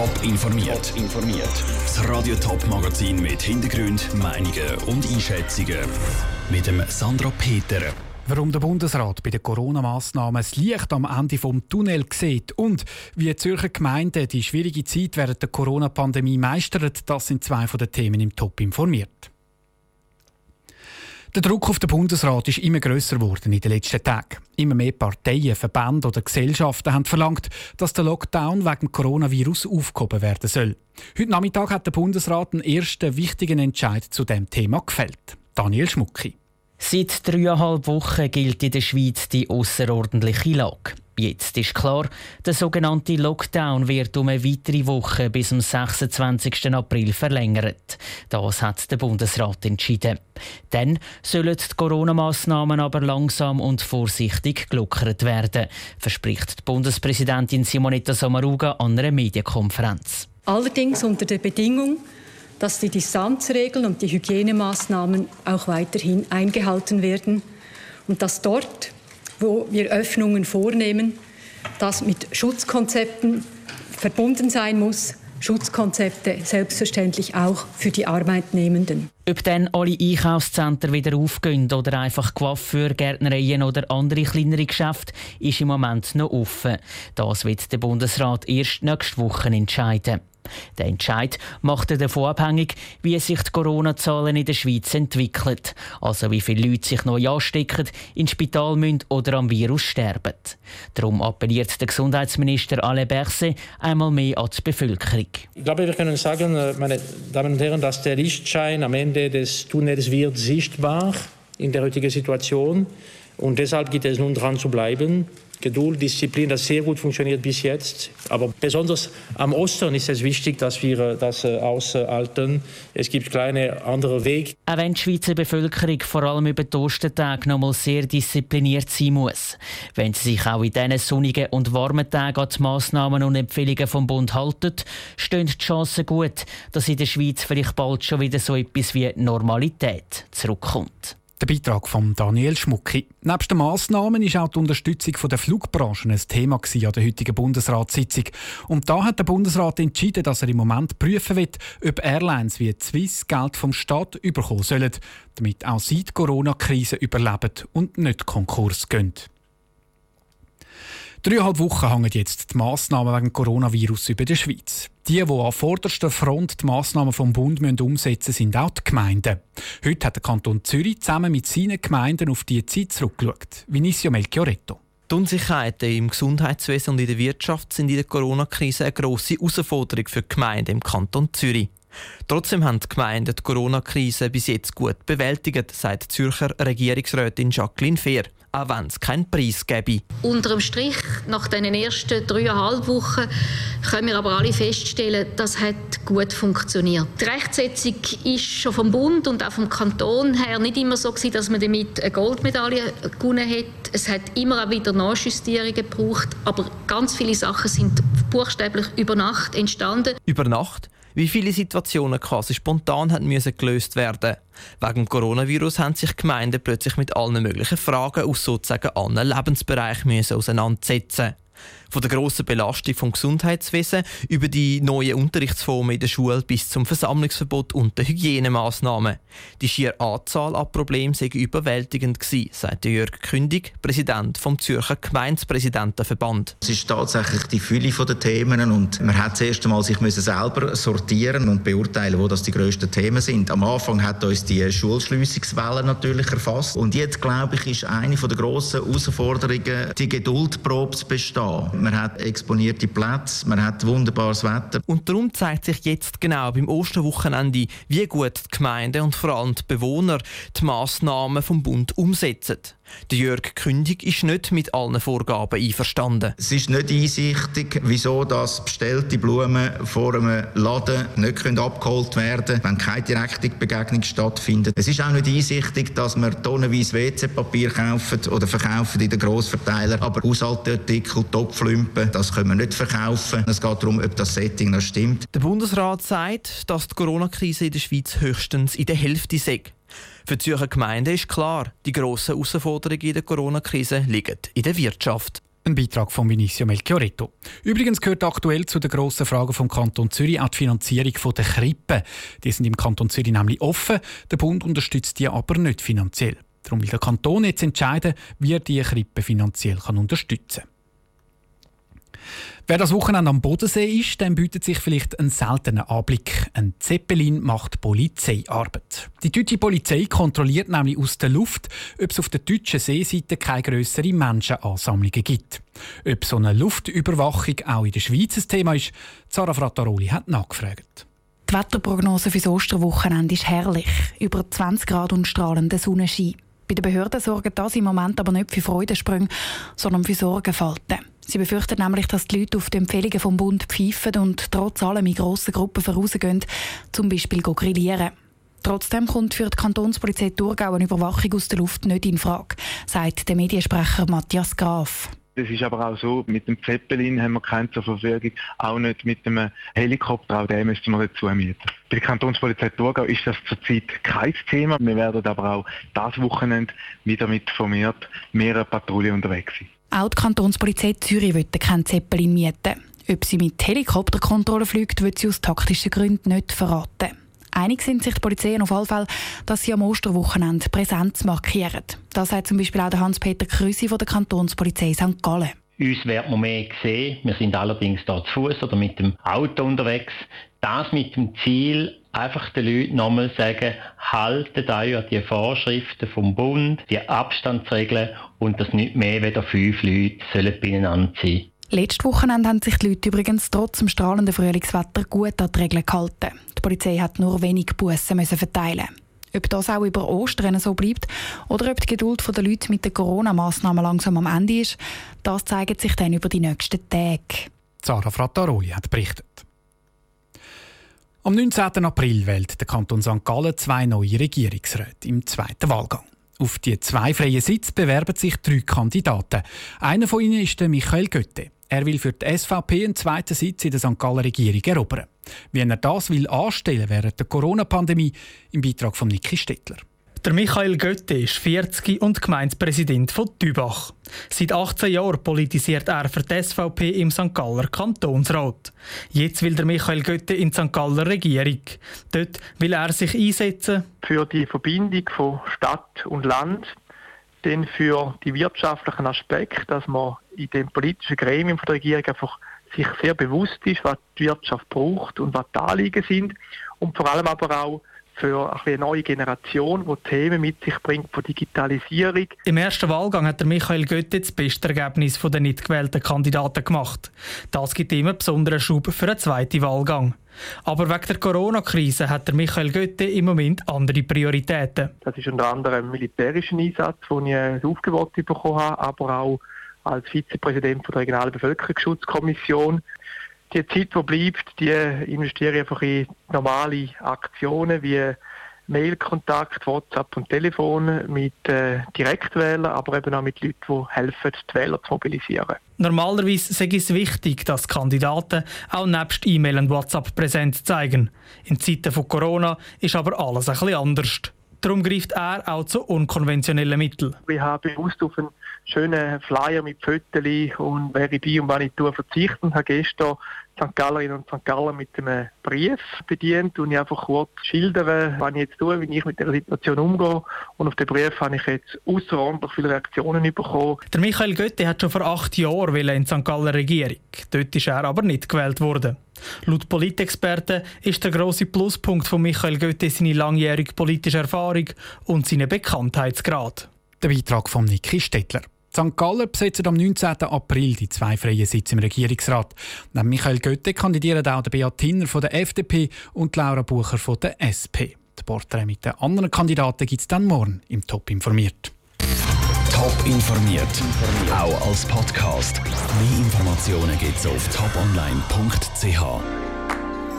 Top informiert. informiert. Das Radio Top Magazin mit Hintergrund, Meinungen und Einschätzungen mit dem Sandra Peter. Warum der Bundesrat bei den Corona-Massnahmen das Licht am Ende vom Tunnel sieht und wie die Zürcher Gemeinden die schwierige Zeit während der Corona-Pandemie meistern, das sind zwei von den Themen im Top informiert. Der Druck auf den Bundesrat ist immer größer geworden in den letzten Tagen. Immer mehr Parteien, Verbände oder Gesellschaften haben verlangt, dass der Lockdown wegen Coronavirus aufgehoben werden soll. Heute Nachmittag hat der Bundesrat einen ersten wichtigen Entscheid zu dem Thema gefällt. Daniel Schmucki. Seit dreieinhalb Wochen gilt in der Schweiz die außerordentliche Lage. Jetzt ist klar, der sogenannte Lockdown wird um eine weitere Woche bis zum 26. April verlängert. Das hat der Bundesrat entschieden. Dann sollen die Corona-Massnahmen aber langsam und vorsichtig gelockert werden, verspricht die Bundespräsidentin Simonetta Sommaruga an einer Medienkonferenz. Allerdings unter der Bedingung, dass die Distanzregeln und die Hygienemaßnahmen auch weiterhin eingehalten werden und dass dort, wo wir Öffnungen vornehmen, das mit Schutzkonzepten verbunden sein muss. Schutzkonzepte selbstverständlich auch für die Arbeitnehmenden. Ob dann alle Einkaufszentren wieder aufgehen oder einfach Coiffeur, Gärtnereien oder andere kleinere Geschäfte, ist im Moment noch offen. Das wird der Bundesrat erst nächste Woche entscheiden. Der Entscheid macht davon abhängig, wie sich die Corona-Zahlen in der Schweiz entwickeln. Also wie viele Leute sich neu anstecken, ins Spital müssen oder am Virus sterben. Darum appelliert der Gesundheitsminister Alain Berset einmal mehr an die Bevölkerung. Ich glaube, wir können sagen, äh, meine Damen und Herren, dass der Lichtschein am Ende des Tunnels wird sichtbar in der heutigen Situation. Und deshalb geht es nun dran zu bleiben. Geduld, Disziplin, das sehr gut funktioniert bis jetzt. Aber besonders am Ostern ist es wichtig, dass wir das äh, aushalten. Es gibt kleine andere Wege. Auch wenn die Schweizer Bevölkerung vor allem über die Ostertage noch mal sehr diszipliniert sein muss. Wenn sie sich auch in diesen sonnigen und warmen Tagen an die Massnahmen und Empfehlungen vom Bund halten, stehen die Chancen gut, dass in der Schweiz vielleicht bald schon wieder so etwas wie Normalität zurückkommt. Der Beitrag von Daniel Schmucki. Neben den Massnahmen ist auch die Unterstützung der Flugbranche ein Thema an der heutigen Bundesratssitzung. Und da hat der Bundesrat entschieden, dass er im Moment prüfen wird, ob Airlines wie Swiss Geld vom Staat überkommen sollen, damit auch sie die Corona-Krise überleben und nicht Konkurs gehen. Dreieinhalb Wochen hängen jetzt die Massnahmen wegen Coronavirus über der Schweiz. Die, die an vorderster Front die Massnahmen vom Bund umsetzen müssen, sind auch die Gemeinden. Heute hat der Kanton Zürich zusammen mit seinen Gemeinden auf diese Zeit zurückgeschaut. Vinicio Melchioretto. Die Unsicherheiten im Gesundheitswesen und in der Wirtschaft sind in der Corona-Krise eine grosse Herausforderung für die Gemeinden im Kanton Zürich. Trotzdem haben die Gemeinden die Corona-Krise bis jetzt gut bewältigt, sagt Zürcher Regierungsrätin Jacqueline Fehr auch wenn es keinen Preis gäbe. Unter dem Strich, nach den ersten dreieinhalb Wochen, können wir aber alle feststellen, das hat gut funktioniert. Die Rechtsetzung ist schon vom Bund und auch vom Kanton her nicht immer so gewesen, dass man damit eine Goldmedaille gewonnen hat. Es hat immer auch wieder Nachjustierungen gebraucht, aber ganz viele Sachen sind buchstäblich über Nacht entstanden. Über Nacht? Wie viele Situationen quasi spontan haben müssen gelöst werden. Wegen Coronavirus haben sich Gemeinden plötzlich mit allen möglichen Fragen aus sozusagen allen Lebensbereichen auseinandersetzen. Von der grossen Belastung vom Gesundheitswesen über die neuen Unterrichtsformen in der Schule bis zum Versammlungsverbot und den Hygienemaßnahmen. Die schiere Anzahl an Problemen sei überwältigend gewesen, sagt Jörg Kündig, Präsident vom Zürcher Gemeindepräsidentenverband. Es ist tatsächlich die Fülle der Themen und man hat zuerst einmal sich selber sortieren und beurteilen, wo das die grössten Themen sind. Am Anfang hat uns die Schulschliessungswelle natürlich erfasst und jetzt glaube ich ist eine der grossen Herausforderungen die Geduldprobe zu bestehen man hat exponierte Plätze, man hat wunderbares Wetter. Und darum zeigt sich jetzt genau beim Osterwochenende, wie gut die Gemeinden und vor allem die Bewohner die Massnahmen vom Bund umsetzen. Der Jörg Kündig ist nicht mit allen Vorgaben einverstanden. Es ist nicht einsichtig, wieso das bestellte Blumen vor einem Laden nicht abgeholt werden können, wenn keine direkte Begegnung stattfindet. Es ist auch nicht einsichtig, dass wir tonnenweise WC-Papier kaufen oder verkaufen in den Grossverteilern, aber Haushaltsartikel, Topflümpen, das können wir nicht verkaufen. Es geht darum, ob das Setting noch stimmt. Der Bundesrat sagt, dass die Corona-Krise in der Schweiz höchstens in der Hälfte sei. Für die Zürcher Gemeinden ist klar, die grossen Herausforderungen in der Corona-Krise liegen in der Wirtschaft. Ein Beitrag von Vinicio Melchioretto. Übrigens gehört aktuell zu den grossen Fragen vom Kanton Zürich auch die Finanzierung der Krippen. Die sind im Kanton Zürich nämlich offen, der Bund unterstützt die aber nicht finanziell. Darum will der Kanton jetzt entscheiden, wie er diese Krippe finanziell unterstützen kann. Wer das Wochenende am Bodensee ist, dem bietet sich vielleicht ein seltener Anblick. Ein Zeppelin macht Polizeiarbeit. Die deutsche Polizei kontrolliert nämlich aus der Luft, ob es auf der deutschen Seeseite keine grösseren Menschenansammlungen gibt. Ob so eine Luftüberwachung auch in der Schweiz ein Thema ist, Zara Frattaroli hat nachgefragt. Die Wetterprognose für das Osterwochenende ist herrlich. Über 20 Grad und strahlender Sonnenschein. Bei den Behörden sorgen das im Moment aber nicht für Freudensprünge, sondern für Sorgenfalten. Sie befürchten nämlich, dass die Leute auf die Empfehlungen vom Bund pfeifen und trotz allem in grossen Gruppen vorausgehen, zum Beispiel grillieren. Trotzdem kommt für die Kantonspolizei Thurgau eine Überwachung aus der Luft nicht in Frage, sagt der Mediensprecher Matthias Graf. Es ist aber auch so, mit dem Zeppelin haben wir keinen zur Verfügung, auch nicht mit dem Helikopter, auch den müssen wir dazu mieten. Bei der Kantonspolizei Thurgau ist das zurzeit kein Thema. Wir werden aber auch das Wochenende wieder mit formiert mehrere Patrouillen unterwegs sein. Auch die Kantonspolizei Zürich will keinen Zeppelin mieten. Ob sie mit Helikopterkontrolle fliegt, wird sie aus taktischen Gründen nicht verraten. Einig sind sich die Polizei auf jeden Fall, dass sie am Osterwochenende Präsenz markieren. Das sagt zum Beispiel auch Hans-Peter Krüsi von der Kantonspolizei St. Gallen. Uns wird man mehr sehen. Wir sind allerdings da zu Fuß oder mit dem Auto unterwegs. Das mit dem Ziel, einfach den Leuten nochmal sagen, haltet euch an die Vorschriften vom Bund, die Abstandsregeln und dass nicht mehr als fünf Leute sollen beieinander sein Letztes Wochenende haben sich die Leute übrigens trotz dem strahlenden Frühlingswetter gut an die Regeln gehalten. Die Polizei hat nur wenig Bussen verteilen. Ob das auch über Ostern so bleibt oder ob die Geduld der Leute mit den Corona-Massnahmen langsam am Ende ist, das zeigt sich dann über die nächsten Tage. Zara Frattaroli hat berichtet. Am 19. April wählt der Kanton St. Gallen zwei neue Regierungsräte im zweiten Wahlgang. Auf die zwei freien Sitze bewerben sich drei Kandidaten. Einer von ihnen ist der Michael Götte. Er will für die SVP einen zweiten Sitz in der St. Gallen Regierung erobern. Wie er das will anstellen während der Corona-Pandemie, im Beitrag von Niki Stettler. Der Michael Götte ist 40 und Gemeindepräsident von Dübach. Seit 18 Jahren politisiert er für die SVP im St. Galler Kantonsrat. Jetzt will der Michael Götte in die St. Galler Regierung. Dort will er sich einsetzen für die Verbindung von Stadt und Land, dann für die wirtschaftlichen Aspekte, dass man in dem politischen Gremium der Regierung einfach sich sehr bewusst ist, was die Wirtschaft braucht und was die Anliegen sind und vor allem aber auch für eine neue Generation, die Themen mit sich bringt von Digitalisierung. Im ersten Wahlgang hat der Michael Götte das beste Ergebnis der nicht gewählten Kandidaten gemacht. Das gibt ihm einen besonderen Schub für einen zweiten Wahlgang. Aber wegen der Corona-Krise hat der Michael Götte im Moment andere Prioritäten. Das ist unter anderem ein militärischer Einsatz, den ich Aufgebot bekommen habe, aber auch als Vizepräsident der Regionalen Bevölkerungsschutzkommission die Zeit, die bleibt, die investiere ich einfach in normale Aktionen wie Mailkontakt, WhatsApp und Telefon mit äh, Direktwählern, aber eben auch mit Leuten, die helfen, die Wähler zu mobilisieren. Normalerweise ist es wichtig, dass Kandidaten auch nebst E-Mail und WhatsApp Präsenz zeigen. In Zeiten von Corona ist aber alles ein bisschen anders. Darum greift er auch zu unkonventionellen Mitteln. Ich habe bewusst auf einen schönen Flyer mit Fotos und wer ich bin und was ich tue verzichten. Ich habe gestern St. Gallerinnen und St. Gallen mit einem Brief bedient und ich einfach kurz schildere, was ich jetzt tue, wie ich mit der Situation umgehe. Und auf den Brief habe ich jetzt außerordentlich viele Reaktionen bekommen. Der Michael Götte hat schon vor acht Jahren in St. Gallen Regierung. Dort ist er aber nicht gewählt worden. Laut Politexperten ist der grosse Pluspunkt von Michael Götte seine langjährige politische Erfahrung und seine Bekanntheitsgrad. Der Beitrag von Niki Stettler. St. Gallen besetzt am 19. April die zwei freien Sitze im Regierungsrat. Neben Michael Götte kandidieren auch der Beat Tinner von der FDP und Laura Bucher von der SP. Die Porträts mit den anderen Kandidaten gibt es dann morgen im Top informiert. Top informiert, auch als Podcast. Mehr Informationen gibt es auf toponline.ch.